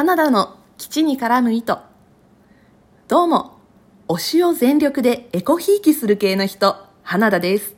花田の基地に絡む糸。どうも、推しを全力でエコひいきする系の人、花田です。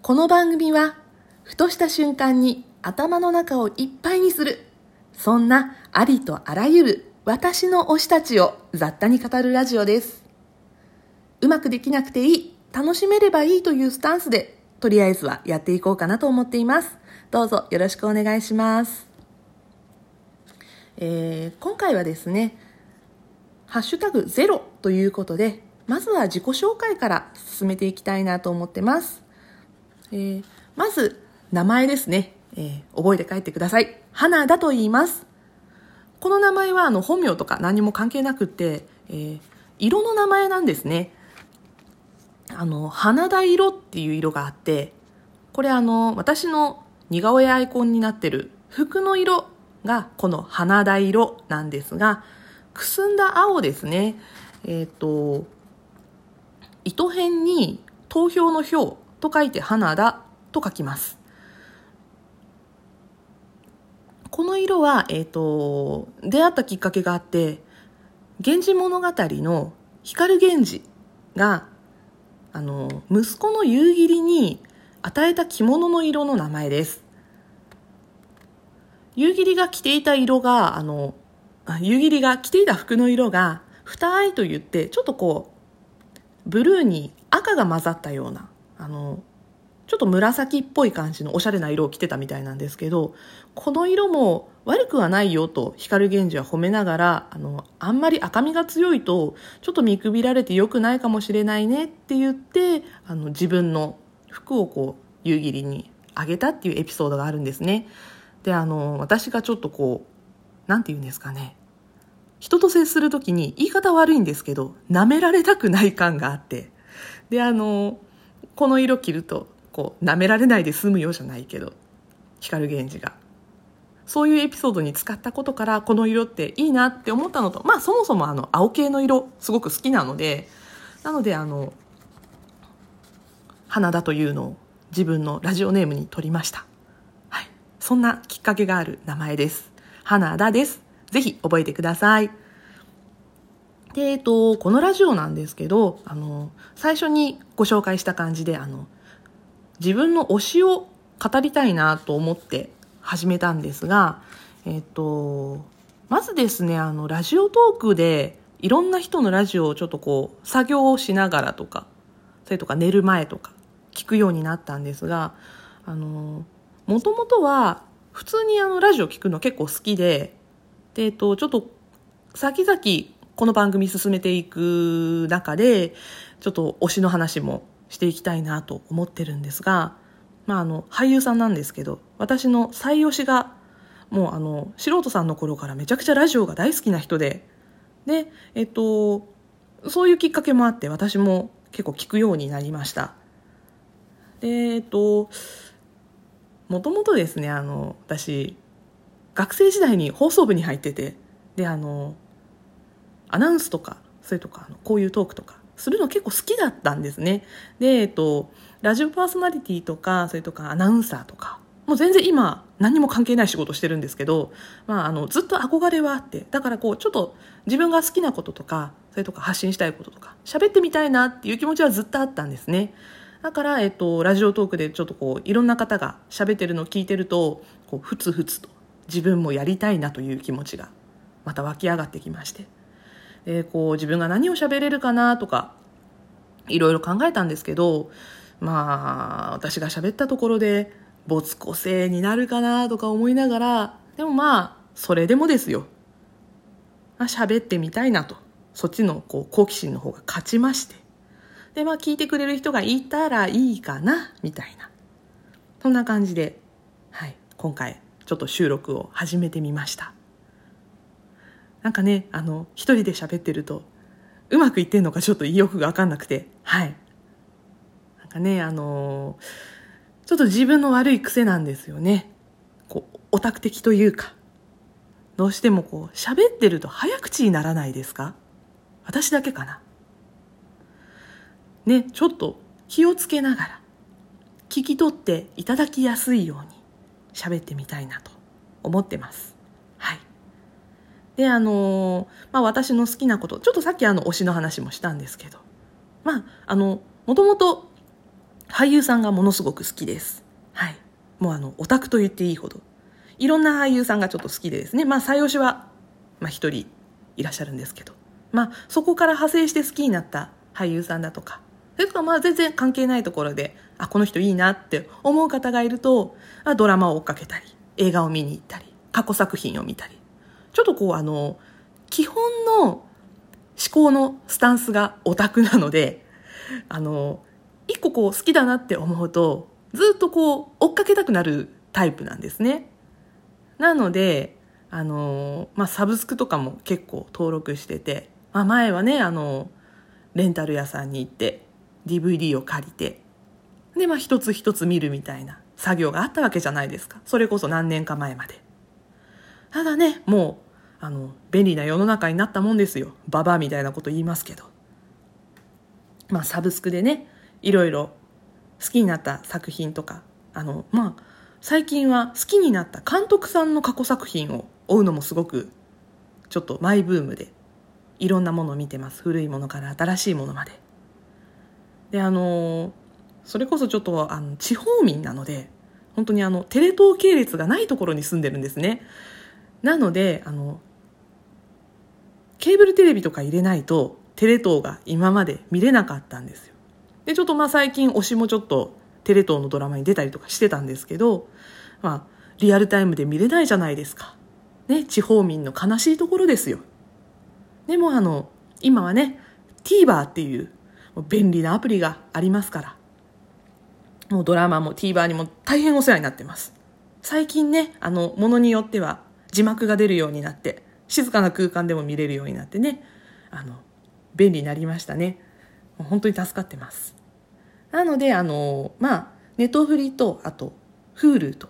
この番組は、ふとした瞬間に頭の中をいっぱいにする。そんなありとあらゆる私の推したちを雑多に語るラジオです。うまくできなくていい、楽しめればいいというスタンスで、とりあえずはやっていこうかなと思っています。どうぞよろしくお願いします。えー、今回はですね、ハッシュタグゼロということで、まずは自己紹介から進めていきたいなと思ってます。えー、まず、名前ですね。えー、覚えて帰ってください。花田と言います。この名前はあの本名とか何も関係なくって、えー、色の名前なんですね。あの、花田色っていう色があって、これあの、私の似顔絵アイコンになってる服の色がこの花田色なんですが、くすんだ青ですね。えっ、ー、と、糸辺に投票の票と書いて花田と書きます。この色は、えっ、ー、と、出会ったきっかけがあって、源氏物語の光源氏が、あの、息子の夕霧に与えた着物の色の名前です。夕霧が着ていた色が、あの、夕霧が着ていた服の色が、二愛と言って、ちょっとこう、ブルーに赤が混ざったような、あの、ちょっと紫っぽい感じのおしゃれな色を着てたみたいなんですけど、この色も悪くはないよと光源氏は褒めながら、あの、あんまり赤みが強いと、ちょっと見くびられて良くないかもしれないねって言って、あの、自分の服をこう、夕霧にあげたっていうエピソードがあるんですね。で、あの、私がちょっとこう、なんて言うんですかね。人と接するときに言い方悪いんですけど、舐められたくない感があって。で、あの、この色着ると、こう、舐められないで済むようじゃないけど、光源氏が。そういうエピソードに使ったことから、この色っていいなって思ったのと、まあそもそもあの、青系の色、すごく好きなので、なのであの、花田というのを自分のラジオネームに取りました。そんなきっかけがある名前です。花田です。ぜひ覚えてください。で、えっと、このラジオなんですけど、あの、最初にご紹介した感じで、あの、自分の推しを語りたいなと思って始めたんですが、えっと、まずですね、あの、ラジオトークで、いろんな人のラジオをちょっとこう、作業をしながらとか、それとか寝る前とか、聞くようになったんですが、あの、もともとは普通にあのラジオ聞くの結構好きで、で、えっと、ちょっと先々この番組進めていく中で、ちょっと推しの話もしていきたいなと思ってるんですが、まああの、俳優さんなんですけど、私の最推しが、もうあの、素人さんの頃からめちゃくちゃラジオが大好きな人で、で、えっと、そういうきっかけもあって私も結構聞くようになりました。で、えっと、もともとですね、あの、私、学生時代に放送部に入ってて、で、あの、アナウンスとか、それとか、こういうトークとか、するの結構好きだったんですね。で、えっと、ラジオパーソナリティとか、それとかアナウンサーとか、もう全然今、何も関係ない仕事してるんですけど、まあ、あの、ずっと憧れはあって、だからこう、ちょっと自分が好きなこととか、それとか発信したいこととか、喋ってみたいなっていう気持ちはずっとあったんですね。だから、えっと、ラジオトークでちょっとこう、いろんな方が喋ってるのを聞いてると、こう、ふつふつと自分もやりたいなという気持ちがまた湧き上がってきまして。で、こう、自分が何を喋れるかなとか、いろいろ考えたんですけど、まあ、私が喋ったところで、没個性になるかなとか思いながら、でもまあ、それでもですよ。喋ってみたいなと。そっちのこう好奇心の方が勝ちまして。で、まあ聞いてくれる人がいたらいいかな、みたいな。そんな感じで、はい、今回ちょっと収録を始めてみました。なんかね、あの、一人で喋ってると、うまくいってんのかちょっと意欲がわかんなくて、はい。なんかね、あのちょっと自分の悪い癖なんですよね。こう、オタク的というか。どうしてもこう、喋ってると早口にならないですか？私だけかな。ね、ちょっと気をつけながら聞き取っていただきやすいように喋ってみたいなと思ってます。はい。で、あの、まあ私の好きなこと、ちょっとさっきあの推しの話もしたんですけど、まあ、あの、もともと俳優さんがものすごく好きです。はい。もうあの、オタクと言っていいほど。いろんな俳優さんがちょっと好きでですね、まあ、最推しは、まあ一人いらっしゃるんですけど、まあ、そこから派生して好きになった俳優さんだとか、それとかまあ全然関係ないところで、あ、この人いいなって思う方がいると、あドラマを追っかけたり、映画を見に行ったり、過去作品を見たり、ちょっとこうあの、基本の思考のスタンスがオタクなので、あの、一個こう好きだなって思うと、ずっとこう追っかけたくなるタイプなんですね。なので、あの、まあ、サブスクとかも結構登録してて、まあ、前はね、あの、レンタル屋さんに行って、DVD を借りて、で、まあ、一つ一つ見るみたいな作業があったわけじゃないですか。それこそ何年か前まで。ただね、もう、あの、便利な世の中になったもんですよ。ババアみたいなこと言いますけど。まあ、サブスクでね、いろいろ好きになった作品とか、あの、まあ、最近は好きになった監督さんの過去作品を追うのもすごく、ちょっとマイブームで、いろんなものを見てます。古いものから新しいものまで。で、あの、それこそちょっと、あの、地方民なので、本当にあの、テレ東系列がないところに住んでるんですね。なので、あの、ケーブルテレビとか入れないと、テレ東が今まで見れなかったんですよ。で、ちょっとまあ最近推しもちょっとテレ東のドラマに出たりとかしてたんですけど、まあ、リアルタイムで見れないじゃないですか。ね、地方民の悲しいところですよ。でもあの、今はね、TVer っていう便利なアプリがありますから、もうドラマも TVer にも大変お世話になってます。最近ね、あの、ものによっては字幕が出るようになって、静かな空間でも見れるようになってね、あの、便利になりましたねもう。本当に助かってます。なので、あの、まあ、ネットフリと、あと、Hulu と、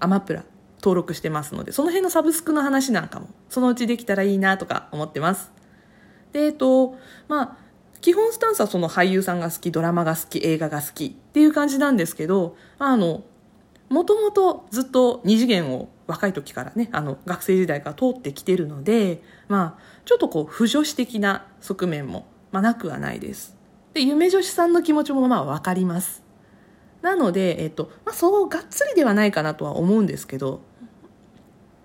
アマプラ登録してますので、その辺のサブスクの話なんかも、そのうちできたらいいなとか思ってます。で、えっと、まあ、基本スタンスはその俳優さんが好き、ドラマが好き、映画が好きっていう感じなんですけど、あの、もともとずっと二次元を若い時からね、あの、学生時代から通ってきてるので、まあ、ちょっとこう、不女子的な側面も、まあ、なくはないです。で、夢女子さんの気持ちもまあわかります。なので、えっと、まあ、そうがっつりではないかなとは思うんですけど、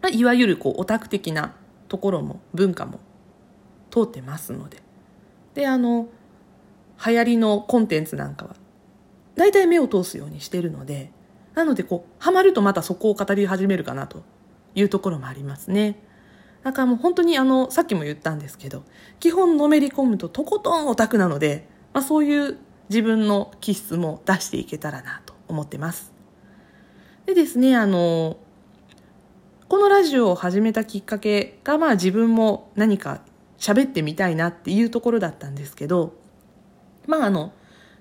まあ、いわゆるこう、オタク的なところも、文化も通ってますので。で、あの、流行りのコンテンツなんかは、大体目を通すようにしてるので、なのでこう、ハマるとまたそこを語り始めるかなというところもありますね。だからもう本当にあの、さっきも言ったんですけど、基本のめり込むととことんオタクなので、まあ、そういう自分の気質も出していけたらなと思ってます。でですね、あの、このラジオを始めたきっかけが、まあ自分も何か喋ってみたいなっていうところだったんですけど、まああの、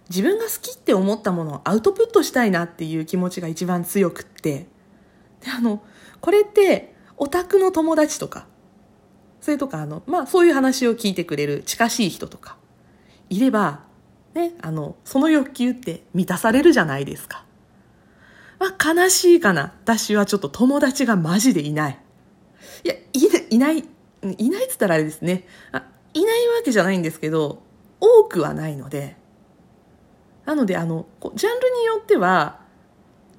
自分が好きって思ったものをアウトプットしたいなっていう気持ちが一番強くって、で、あの、これって、オタクの友達とか、それとか、あの、まあそういう話を聞いてくれる近しい人とか、いれば、ね、あの、その欲求って満たされるじゃないですか。まあ、悲しいかな。私はちょっと友達がマジでいない。いや、い、いない、いないっつったらあれですね。あいないわけじゃないんですけど、多くはないので。なので、あの、ジャンルによっては、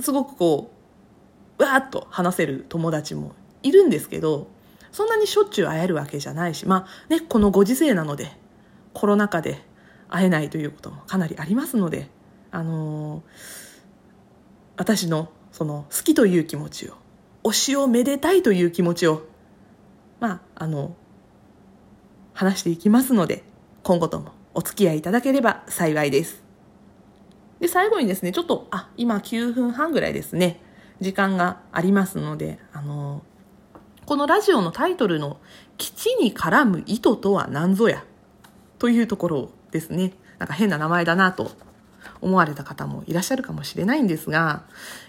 すごくこう、わーっと話せる友達もいるんですけど、そんなにしょっちゅう会えるわけじゃないし、まあね、このご時世なので、コロナ禍で会えないということもかなりありますので、あのー、私のその好きという気持ちを、推しをめでたいという気持ちを、まあ、あの、話していきますので、今後ともお付き合いいただければ幸いです。で、最後にですね、ちょっと、あ、今9分半ぐらいですね、時間がありますので、あの、このラジオのタイトルの、基地に絡む意図とは何ぞや、というところですね。なんか変な名前だなと思われた方もいらっしゃるかもしれないんですが、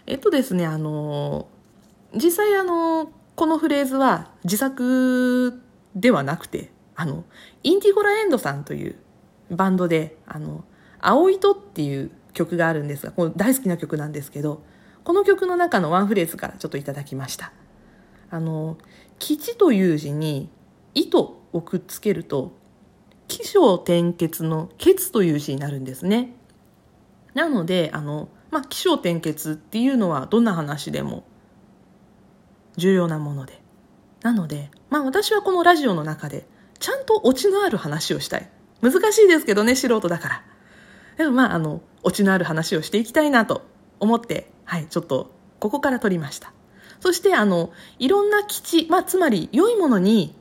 えっとですね、あの、実際あの、このフレーズは自作ではなくて、あの、インディゴラエンドさんというバンドで、あの、青糸っていう曲があるんですが、この大好きな曲なんですけど、この曲の中のワンフレーズからちょっといただきました。あの、基地という字に糸をくっつけると、起承転結の結という字になるんですね。なので、あの、まあ、起承転結っていうのはどんな話でも重要なもので。なので、まあ私はこのラジオの中でちゃんとオチのある話をしたい。難しいですけどね、素人だから。でもまあ、あの、オチのある話をしていきたいなと思って、はい、ちょっとここから撮りました。そして、あの、いろんな基地、まあ、つまり良いものに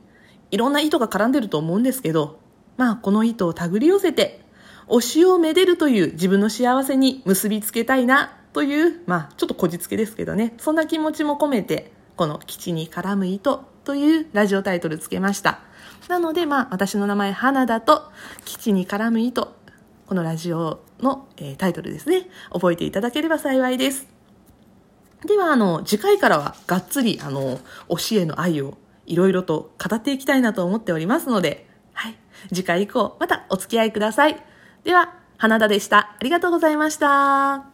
いろんな糸が絡んでると思うんですけど、まあ、この糸を手繰り寄せて、推しをめでるという自分の幸せに結びつけたいなという、まあ、ちょっとこじつけですけどね、そんな気持ちも込めて、この基地に絡む糸というラジオタイトルつけました。なので、まあ、私の名前、花だと、基地に絡む糸、このラジオの、えー、タイトルですね、覚えていただければ幸いです。では、あの、次回からは、がっつり、あの、推しへの愛を、いろいろと語っていきたいなと思っておりますので、はい。次回以降、またお付き合いください。では、花田でした。ありがとうございました。